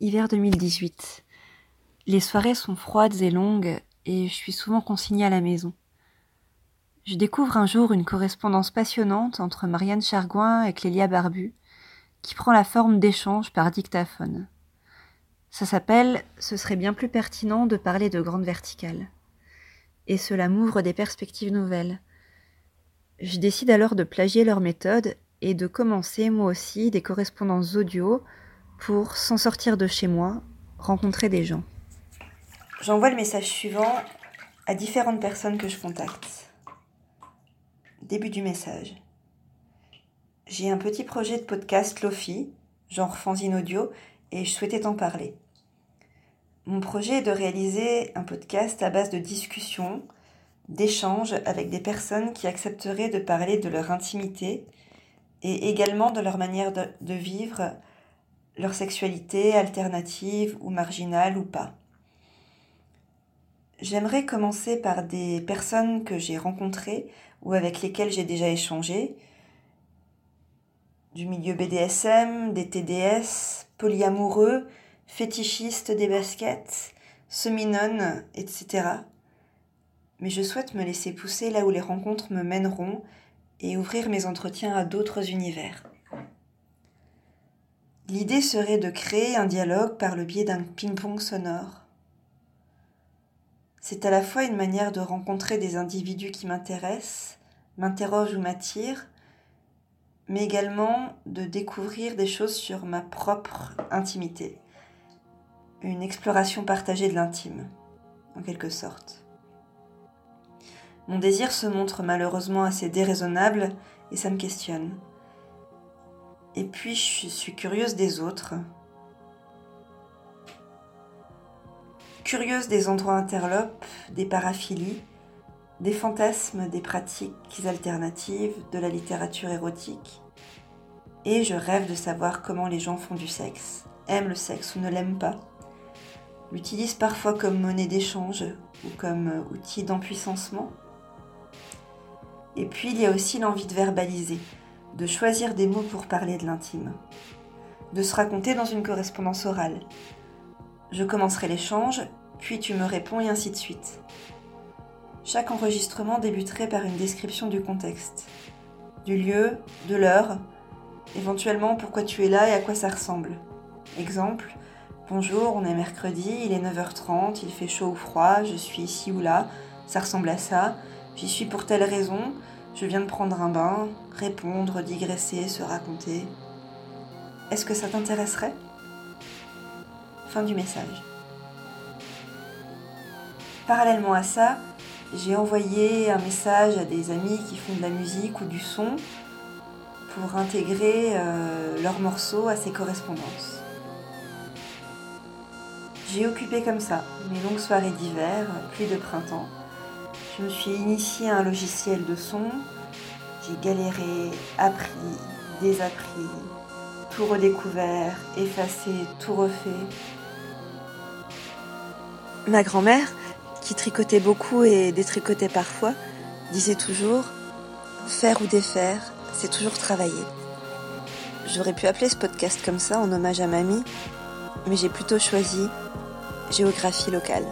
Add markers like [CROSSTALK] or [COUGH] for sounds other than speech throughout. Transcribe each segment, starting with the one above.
Hiver 2018. Les soirées sont froides et longues et je suis souvent consignée à la maison. Je découvre un jour une correspondance passionnante entre Marianne Chargoin et Clélia Barbu, qui prend la forme d'échange par dictaphone. Ça s'appelle Ce serait bien plus pertinent de parler de grande verticale. Et cela m'ouvre des perspectives nouvelles. Je décide alors de plagier leur méthode et de commencer moi aussi des correspondances audio pour s'en sortir de chez moi, rencontrer des gens. J'envoie le message suivant à différentes personnes que je contacte. Début du message. J'ai un petit projet de podcast Lofi, genre fanzine audio, et je souhaitais t'en parler. Mon projet est de réaliser un podcast à base de discussions, d'échanges avec des personnes qui accepteraient de parler de leur intimité et également de leur manière de, de vivre leur sexualité alternative ou marginale ou pas. J'aimerais commencer par des personnes que j'ai rencontrées ou avec lesquelles j'ai déjà échangé, du milieu BDSM, des TDS, polyamoureux, fétichistes des baskets, semi etc. Mais je souhaite me laisser pousser là où les rencontres me mèneront et ouvrir mes entretiens à d'autres univers. L'idée serait de créer un dialogue par le biais d'un ping-pong sonore. C'est à la fois une manière de rencontrer des individus qui m'intéressent, m'interrogent ou m'attirent, mais également de découvrir des choses sur ma propre intimité. Une exploration partagée de l'intime, en quelque sorte. Mon désir se montre malheureusement assez déraisonnable et ça me questionne. Et puis je suis curieuse des autres. Curieuse des endroits interlopes, des paraphilies, des fantasmes, des pratiques alternatives, de la littérature érotique. Et je rêve de savoir comment les gens font du sexe, aiment le sexe ou ne l'aiment pas, l'utilisent parfois comme monnaie d'échange ou comme outil d'empuissancement. Et puis il y a aussi l'envie de verbaliser, de choisir des mots pour parler de l'intime, de se raconter dans une correspondance orale. Je commencerai l'échange, puis tu me réponds et ainsi de suite. Chaque enregistrement débuterait par une description du contexte, du lieu, de l'heure, éventuellement pourquoi tu es là et à quoi ça ressemble. Exemple, bonjour, on est mercredi, il est 9h30, il fait chaud ou froid, je suis ici ou là, ça ressemble à ça, j'y suis pour telle raison, je viens de prendre un bain, répondre, digresser, se raconter. Est-ce que ça t'intéresserait? Fin du message. Parallèlement à ça, j'ai envoyé un message à des amis qui font de la musique ou du son pour intégrer euh, leurs morceaux à ces correspondances. J'ai occupé comme ça mes longues soirées d'hiver, puis de printemps, je me suis initiée à un logiciel de son. J'ai galéré, appris, désappris, tout redécouvert, effacé, tout refait. Ma grand-mère, qui tricotait beaucoup et détricotait parfois, disait toujours Faire ou défaire, c'est toujours travailler. J'aurais pu appeler ce podcast comme ça en hommage à mamie, mais j'ai plutôt choisi géographie locale.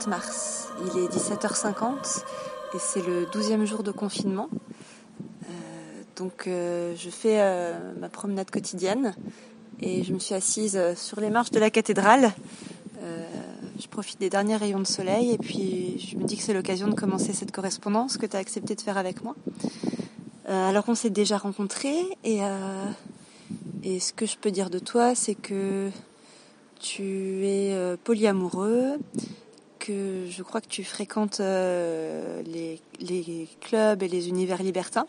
Il est 17h50 et c'est le 12e jour de confinement. Euh, donc euh, je fais euh, ma promenade quotidienne et je me suis assise sur les marches de la cathédrale. je profite des derniers rayons de soleil et puis je me dis que c'est l'occasion de commencer cette correspondance que tu as accepté de faire avec moi. alors qu'on s'est déjà rencontrés et, et ce que je peux dire de toi c'est que tu es polyamoureux, que je crois que tu fréquentes euh, les, clubs et les univers libertins,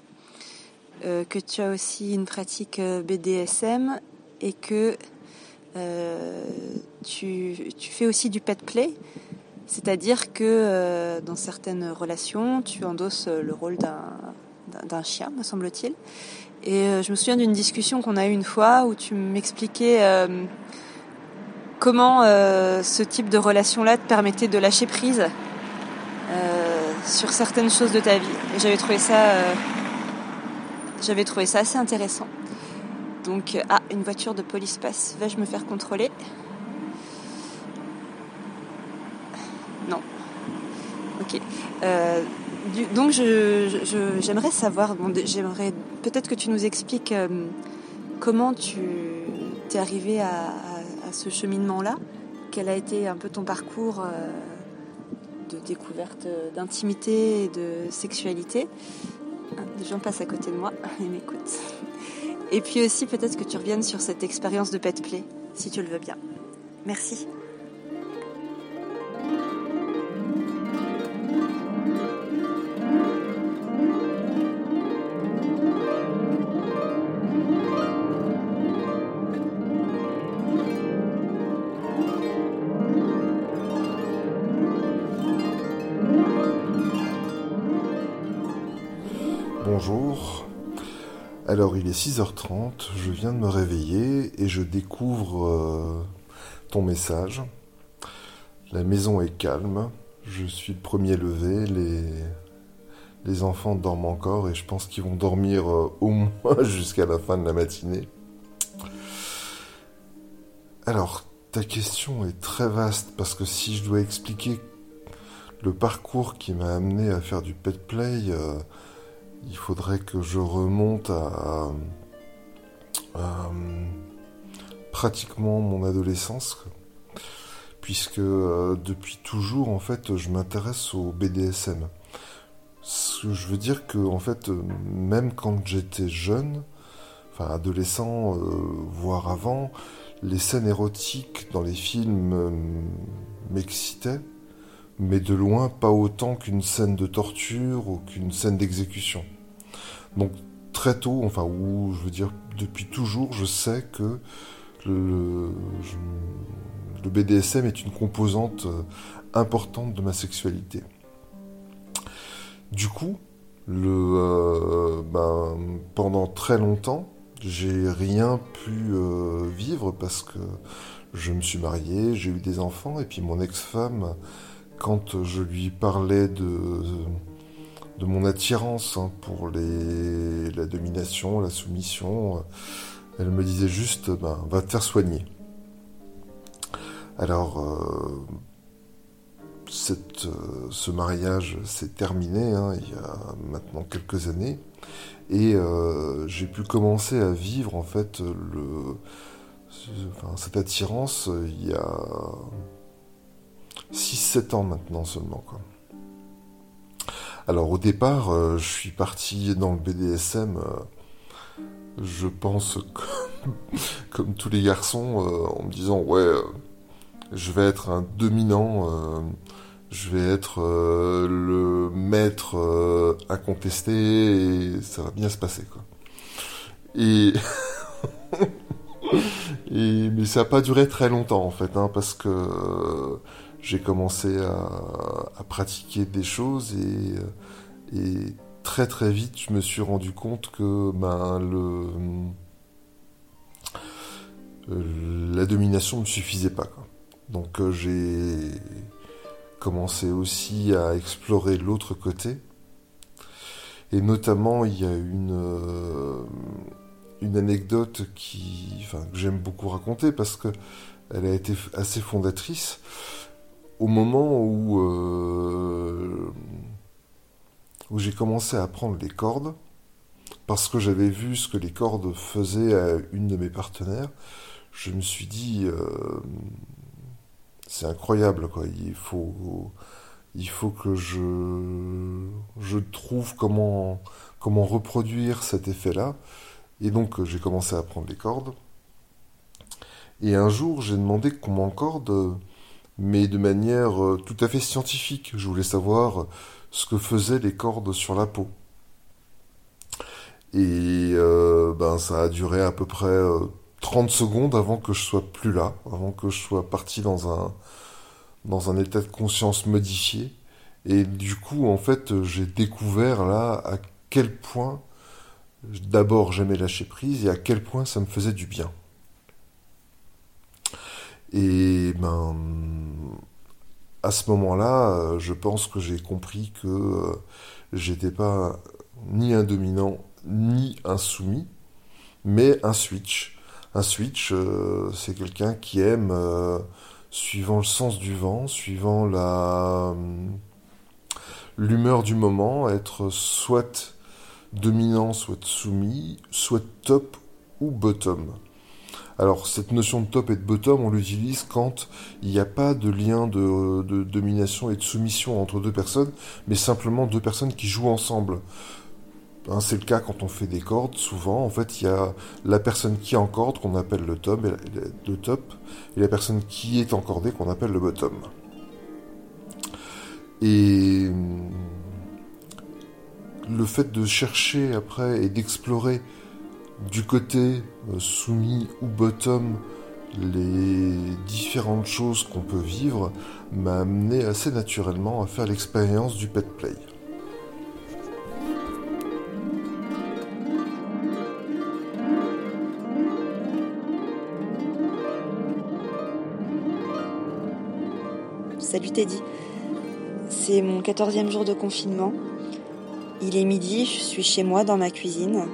euh, que tu as aussi une pratique BDSM et que tu, tu, fais aussi du pet play, c'est-à-dire que dans certaines relations, tu endosses le rôle d'un chien, me semble-t-il. Et je me souviens d'une discussion qu'on a eue une fois où tu m'expliquais comment ce type de relation-là te permettait de lâcher prise sur certaines choses de ta vie? Et j'avais trouvé ça, euh, j'avais trouvé ça assez intéressant. Donc, euh, ah, une voiture de police passe. Vais-je me faire contrôler? Non. Ok. Euh, donc, j'aimerais savoir, j'aimerais peut-être que tu nous expliques comment tu t'es arrivé à, ce cheminement-là. Quel a été un peu ton parcours de découverte d'intimité et de sexualité. Des gens passent à côté de moi [LAUGHS] et m'écoutent. Et puis aussi peut-être que tu reviennes sur cette expérience de pet play, si tu le veux bien. Merci. Alors il est 6h30, je viens de me réveiller et je découvre euh, ton message. La maison est calme, je suis le premier levé, les, enfants dorment encore et je pense qu'ils vont dormir euh, au moins [LAUGHS] jusqu'à la fin de la matinée. Alors, ta question est très vaste parce que si je dois expliquer le parcours qui m'a amené à faire du pet play, euh, il faudrait que je remonte à, pratiquement mon adolescence, puisque euh, depuis toujours, en fait, je m'intéresse au BDSM. Ce que je veux dire que, en fait, même quand j'étais jeune, enfin adolescent, euh, voire avant, les scènes érotiques dans les films euh, m'excitaient mais de loin pas autant qu'une scène de torture ou qu'une scène d'exécution. Donc très tôt, enfin, ou je veux dire depuis toujours, je sais que le, BDSM est une composante euh, importante de ma sexualité. Du coup, le, euh, ben, pendant très longtemps, j'ai rien pu euh, vivre parce que je me suis marié, j'ai eu des enfants, et puis mon ex-femme quand je lui parlais de, de mon attirance hein, pour les, la domination, la soumission, elle me disait juste ben, va te faire soigner. Alors, euh, cette, euh, ce mariage s'est terminé hein, il y a maintenant quelques années et euh, j'ai pu commencer à vivre en fait le, cette attirance il y a 6-7 ans maintenant seulement. Quoi. Alors au départ, euh, je suis parti dans le BDSM, euh, je pense [LAUGHS] comme, tous les garçons, euh, en me disant ouais, je vais être un dominant, je vais être le maître incontesté et ça va bien se passer quoi. Et [LAUGHS] mais ça n'a pas duré très longtemps en fait, hein, parce que j'ai commencé à, pratiquer des choses et, très très vite je me suis rendu compte que ben, le, euh, la domination ne suffisait pas. Donc euh, j'ai commencé aussi à explorer l'autre côté. Et notamment, il y a une, euh, anecdote que j'aime beaucoup raconter parce que elle a été assez fondatrice au moment où, euh, où j'ai commencé à apprendre les cordes, parce que j'avais vu ce que les cordes faisaient à une de mes partenaires, je me suis dit, euh, c'est incroyable, quoi. Il faut, il faut que je, je trouve comment, comment reproduire cet effet-là. Et donc, j'ai commencé à apprendre les cordes. Et un jour, j'ai demandé qu'on m'encorde mais de manière euh, tout à fait scientifique. Je voulais savoir ce que faisaient les cordes sur la peau. Et euh, ben ça a duré à peu près 30 secondes avant que je sois plus là, avant que je sois parti dans un, dans un état de conscience modifié. Et du coup, en fait, j'ai découvert là à quel point d'abord j'aimais lâcher prise et à quel point ça me faisait du bien. Et ben, à ce moment-là, je pense que j'ai compris que euh, j'étais pas ni un dominant ni un soumis, mais un switch. Un switch, euh, c'est quelqu'un qui aime, euh, suivant le sens du vent, suivant la l'humeur du moment, être soit dominant, soit soumis, soit top ou bottom. Alors cette notion de top et de bottom, on l'utilise quand il n'y a pas de lien de, domination et de soumission entre deux personnes, mais simplement deux personnes qui jouent ensemble. Hein, c'est le cas quand on fait des cordes, souvent, en fait, il y a la personne qui est en corde qu'on appelle le top, le top, et la personne qui est encordée qu'on appelle le bottom. Et le fait de chercher après et d'explorer du côté euh, soumis ou bottom les différentes choses qu'on peut vivre m'a amené assez naturellement à faire l'expérience du pet play. Salut Teddy, c'est mon quatorzième jour de confinement. Il est midi, je suis chez moi dans ma cuisine.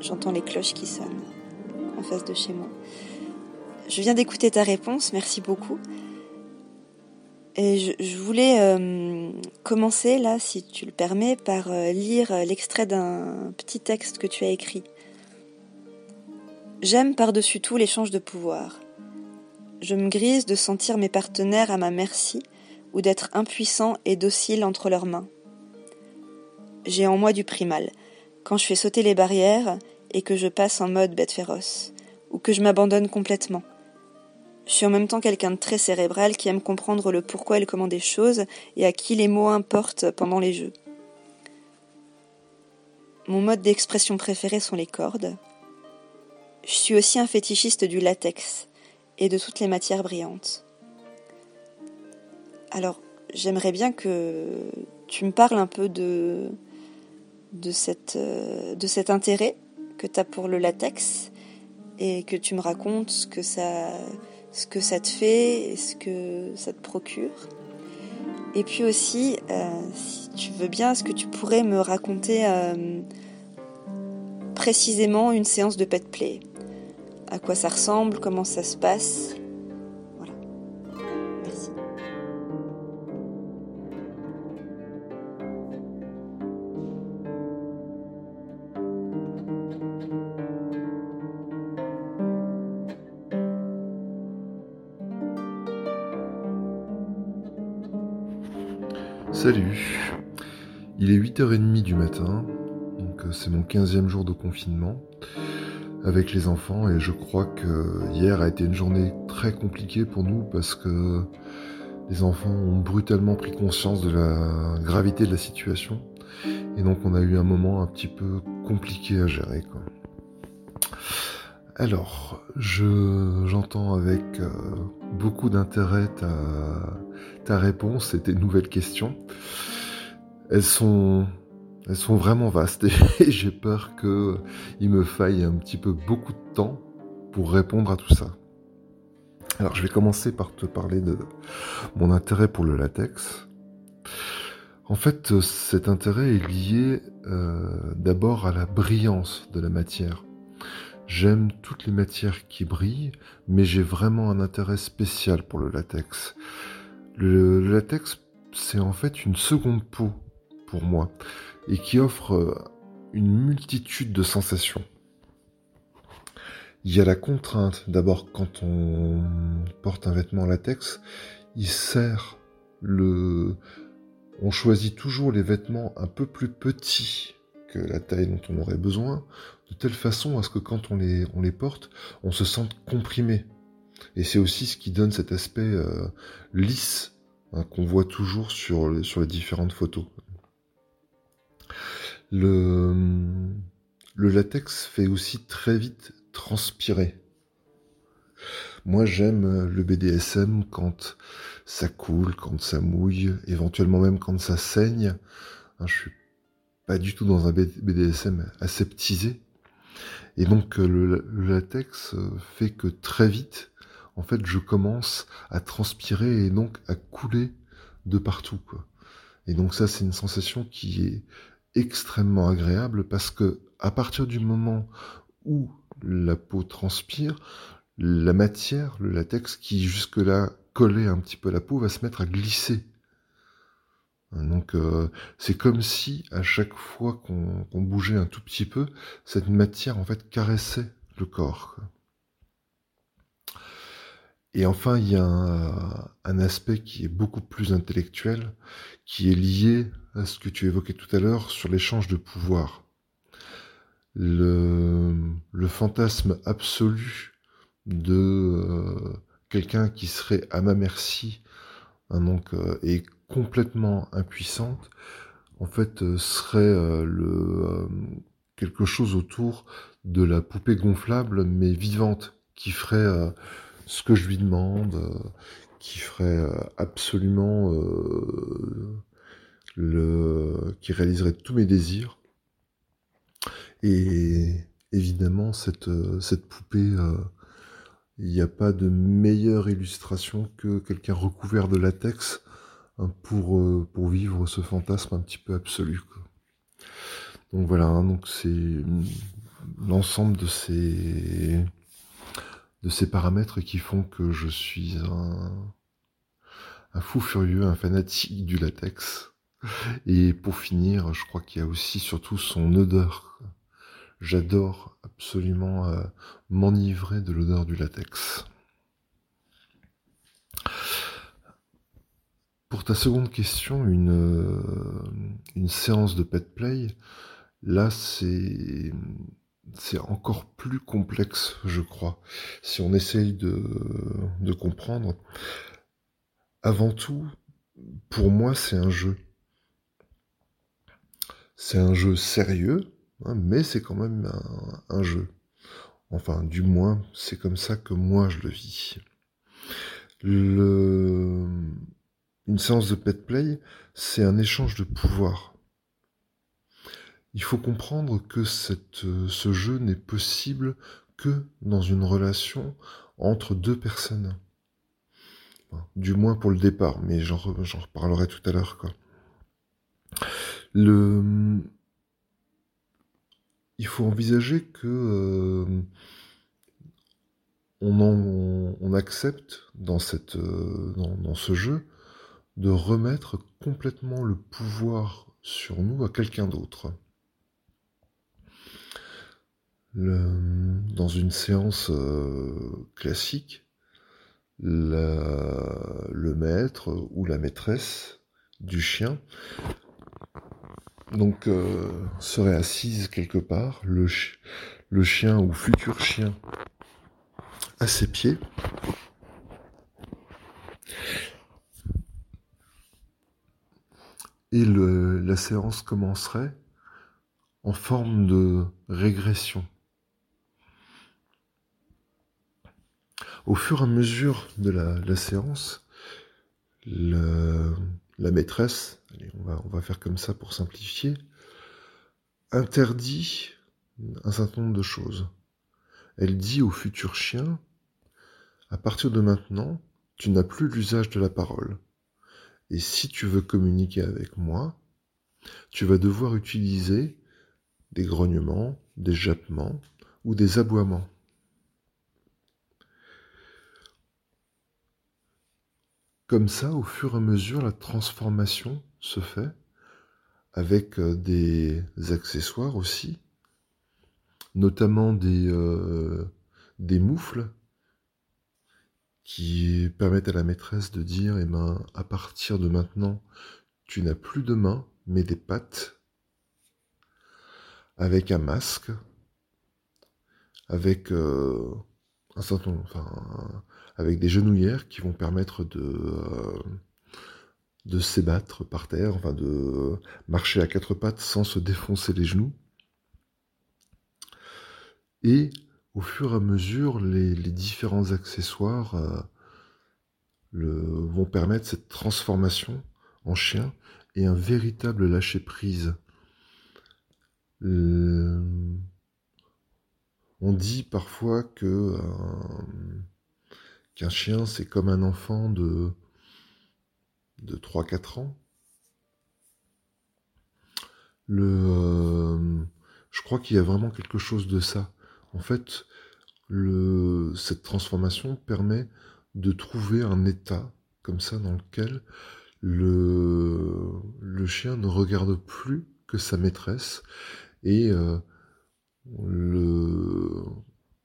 J'entends les cloches qui sonnent en face de chez moi. Je viens d'écouter ta réponse, merci beaucoup. Et je, voulais euh, commencer là, si tu le permets, par euh, lire l'extrait d'un petit texte que tu as écrit. J'aime par-dessus tout l'échange de pouvoir. Je me grise de sentir mes partenaires à ma merci ou d'être impuissant et docile entre leurs mains. J'ai en moi du primal. Quand je fais sauter les barrières, et que je passe en mode bête féroce, ou que je m'abandonne complètement. Je suis en même temps quelqu'un de très cérébral qui aime comprendre le pourquoi et le comment des choses et à qui les mots importent pendant les jeux. Mon mode d'expression préféré sont les cordes. Je suis aussi un fétichiste du latex et de toutes les matières brillantes. Alors, j'aimerais bien que tu me parles un peu de, de, cette, de cet intérêt que tu as pour le latex et que tu me racontes ce que ça, ce que ça te fait et ce que ça te procure. Et puis aussi, euh, si tu veux bien, est-ce que tu pourrais me raconter euh, précisément une séance de pet play? À quoi ça ressemble? Comment ça se passe? Salut, il est 8h30 du matin, donc euh, c'est mon 15e jour de confinement avec les enfants et je crois que hier a été une journée très compliquée pour nous parce que les enfants ont brutalement pris conscience de la gravité de la situation et donc on a eu un moment un petit peu compliqué à gérer. Alors, j'entends avec euh, beaucoup d'intérêt ta, ta réponse et tes nouvelles questions. Elles sont, vraiment vastes [LAUGHS] et j'ai peur qu'il me faille un petit peu beaucoup de temps pour répondre à tout ça. Alors je vais commencer par te parler de mon intérêt pour le latex. En fait, cet intérêt est lié euh, d'abord à la brillance de la matière. J'aime toutes les matières qui brillent, mais j'ai vraiment un intérêt spécial pour le latex. Le, latex, c'est en fait une seconde peau pour moi, et qui offre euh, une multitude de sensations. Il y a la contrainte, d'abord quand on porte un vêtement latex, il sert le... On choisit toujours les vêtements un peu plus petits que la taille dont on aurait besoin, de telle façon à ce que quand on les, porte, on se sente comprimé. Et c'est aussi ce qui donne cet aspect euh, lisse hein, qu'on voit toujours sur, les différentes photos. Le, le latex fait aussi très vite transpirer. Moi, j'aime le BDSM quand ça coule, quand ça mouille, éventuellement même quand ça saigne. Hein, je suis pas du tout dans un BDSM aseptisé. Et donc le, latex fait que très vite, en fait, je commence à transpirer et donc à couler de partout. Et donc ça, c'est une sensation qui est extrêmement agréable parce que à partir du moment où la peau transpire, la matière, le latex qui jusque-là collait un petit peu la peau va se mettre à glisser. Donc euh, c'est comme si à chaque fois qu'on bougeait un tout petit peu, cette matière en fait caressait le corps. Et enfin, il y a un, aspect qui est beaucoup plus intellectuel, qui est lié à ce que tu évoquais tout à l'heure sur l'échange de pouvoir. Le, fantasme absolu de euh, quelqu'un qui serait à ma merci hein, donc, euh, et complètement impuissante, en fait, euh, serait le, quelque chose autour de la poupée gonflable mais vivante qui ferait ce que je lui demande, qui ferait absolument le, qui réaliserait tous mes désirs. Et évidemment, cette, cette poupée il n'y a pas de meilleure illustration que quelqu'un recouvert de latex hein, pour, euh, pour vivre ce fantasme un petit peu absolu. Donc voilà, hein, donc c'est l'ensemble de ces de ces paramètres qui font que je suis un, un fou furieux, un fanatique du latex. Et pour finir, je crois qu'il y a aussi surtout son odeur. J'adore absolument euh, m'enivrer de l'odeur du latex. Pour ta seconde question, une, euh, une séance de pet play, là c'est c'est encore plus complexe, je crois, si on essaye de, de comprendre. Avant tout, pour moi, c'est un jeu. C'est un jeu sérieux, Hein, mais c'est quand même un, jeu. Enfin, du moins, c'est comme ça que moi je le vis. Une séance de pet play, c'est un échange de pouvoir. Il faut comprendre que ce jeu n'est possible que dans une relation entre deux personnes. Du moins pour le départ, mais j'en reparlerai tout à l'heure. Le, il faut envisager que euh, on, accepte euh, dans, ce jeu de remettre complètement le pouvoir sur nous à quelqu'un d'autre. dans une séance euh, classique, le maître ou la maîtresse du chien donc euh, serait assise quelque part, le, chien ou futur chien à ses pieds. Et la séance commencerait en forme de régression. Au fur et à mesure de la, séance, la maîtresse, on, va, faire comme ça pour simplifier, interdit un certain nombre de choses. Elle dit au futur chien, à partir de maintenant, tu n'as plus l'usage de la parole. Et si tu veux communiquer avec moi, tu vas devoir utiliser des grognements, des jappements ou des aboiements. Comme ça, au fur et à mesure, la transformation se fait avec euh, des accessoires aussi, notamment des, euh, des moufles qui permettent à la maîtresse de dire, eh ben, à partir de maintenant, tu n'as plus de mains, mais des pattes, avec un masque, avec euh, un certain, enfin, avec des genouillères qui vont permettre de, de s'ébattre par terre, enfin de marcher à quatre pattes sans se défoncer les genoux. Et au fur et à mesure, les, différents accessoires euh, vont permettre cette transformation en chien et un véritable lâcher-prise. Euh, on dit parfois que euh, qu'un chien c'est comme un enfant de, de 3-4 ans. Le, je crois qu'il y a vraiment quelque chose de ça. En fait, cette transformation permet de trouver un état comme ça dans lequel le, chien ne regarde plus que sa maîtresse et euh,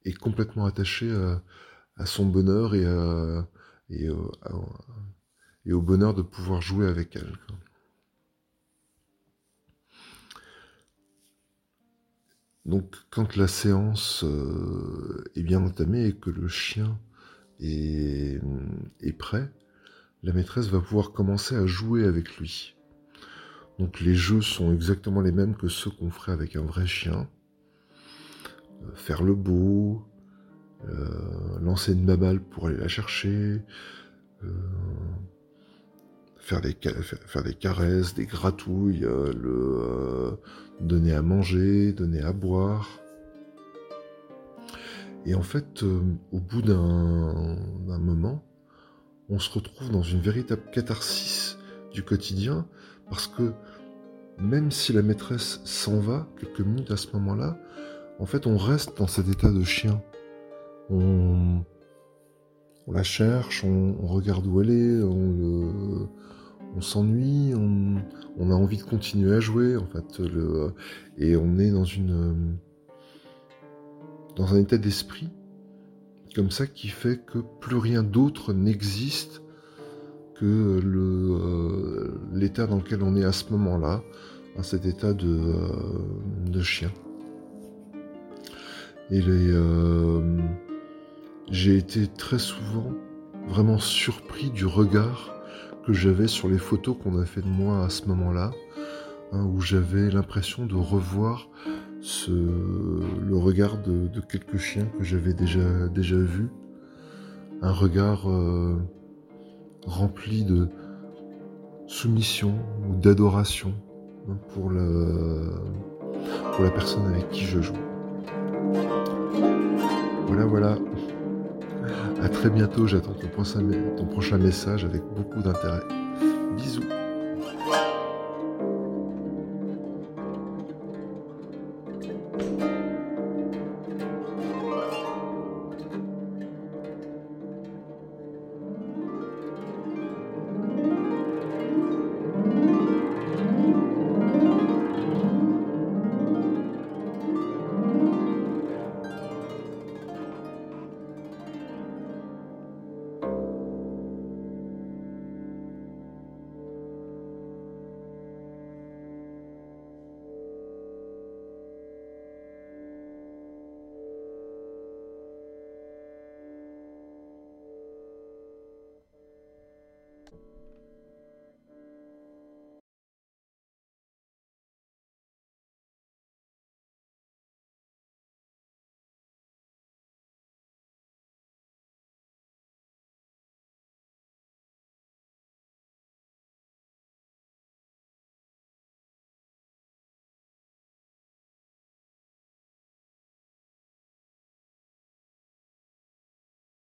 est complètement attaché à, son bonheur et, et, et, au bonheur de pouvoir jouer avec elle. Donc quand la séance euh, est bien entamée et que le chien est, prêt, la maîtresse va pouvoir commencer à jouer avec lui. Donc les jeux sont exactement les mêmes que ceux qu'on ferait avec un vrai chien. Euh, faire le beau, euh, lancer une baballe pour aller la chercher, faire des, faire des caresses, des gratouilles, euh, le euh, donner à manger, donner à boire. Et en fait, euh, au bout d'un moment, on se retrouve dans une véritable catharsis du quotidien, parce que même si la maîtresse s'en va quelques minutes à ce moment-là, en fait, on reste dans cet état de chien. On, on la cherche, on, regarde où elle est, on, on s'ennuie, on, a envie de continuer à jouer, en fait, et on est dans une dans un état d'esprit comme ça qui fait que plus rien d'autre n'existe que euh, l'état dans lequel on est à ce moment-là, dans cet état de, euh, chien. Et euh, j'ai été très souvent vraiment surpris du regard que j'avais sur les photos qu'on a fait de moi à ce moment-là, hein, où j'avais l'impression de revoir ce, le regard de, quelques chiens que j'avais déjà, déjà vus. Un regard euh, rempli de soumission ou d'adoration hein, pour, pour la personne avec qui je joue. Voilà, voilà. À très bientôt, j'attends ton prochain, message avec beaucoup d'intérêt. Bisous